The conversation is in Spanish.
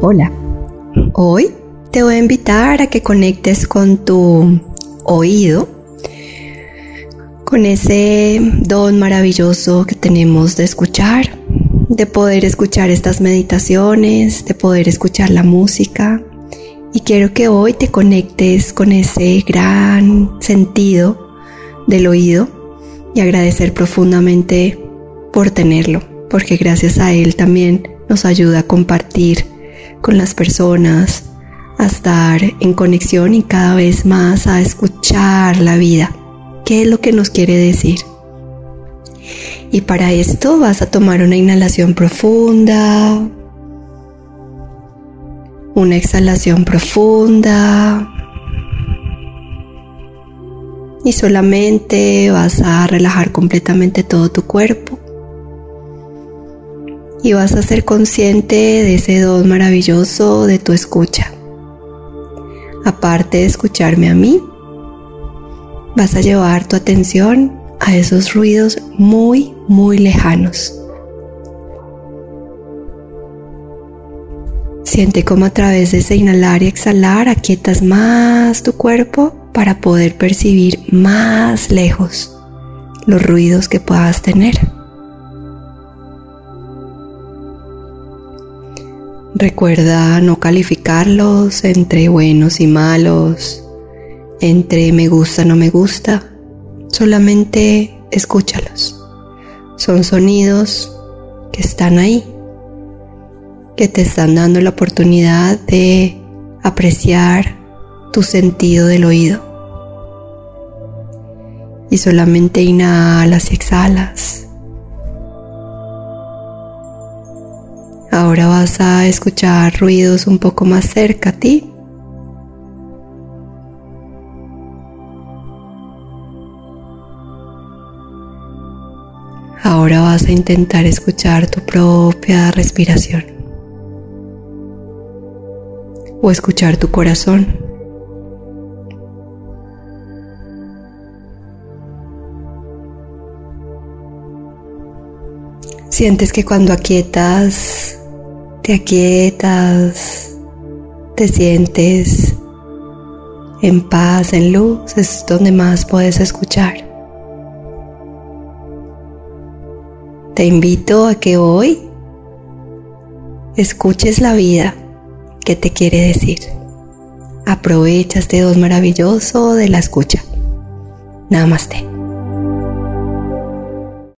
Hola, hoy te voy a invitar a que conectes con tu oído, con ese don maravilloso que tenemos de escuchar, de poder escuchar estas meditaciones, de poder escuchar la música. Y quiero que hoy te conectes con ese gran sentido del oído y agradecer profundamente por tenerlo, porque gracias a él también nos ayuda a compartir con las personas, a estar en conexión y cada vez más a escuchar la vida. ¿Qué es lo que nos quiere decir? Y para esto vas a tomar una inhalación profunda, una exhalación profunda y solamente vas a relajar completamente todo tu cuerpo y vas a ser consciente de ese don maravilloso de tu escucha. Aparte de escucharme a mí, vas a llevar tu atención a esos ruidos muy, muy lejanos. Siente cómo a través de ese inhalar y exhalar aquietas más tu cuerpo para poder percibir más lejos los ruidos que puedas tener. Recuerda no calificarlos entre buenos y malos, entre me gusta, no me gusta. Solamente escúchalos. Son sonidos que están ahí, que te están dando la oportunidad de apreciar tu sentido del oído. Y solamente inhalas y exhalas Ahora vas a escuchar ruidos un poco más cerca a ti. Ahora vas a intentar escuchar tu propia respiración o escuchar tu corazón. Sientes que cuando aquietas te aquietas, te sientes en paz, en luz, es donde más puedes escuchar. Te invito a que hoy escuches la vida que te quiere decir. Aprovecha este dos maravilloso de la escucha. Namaste.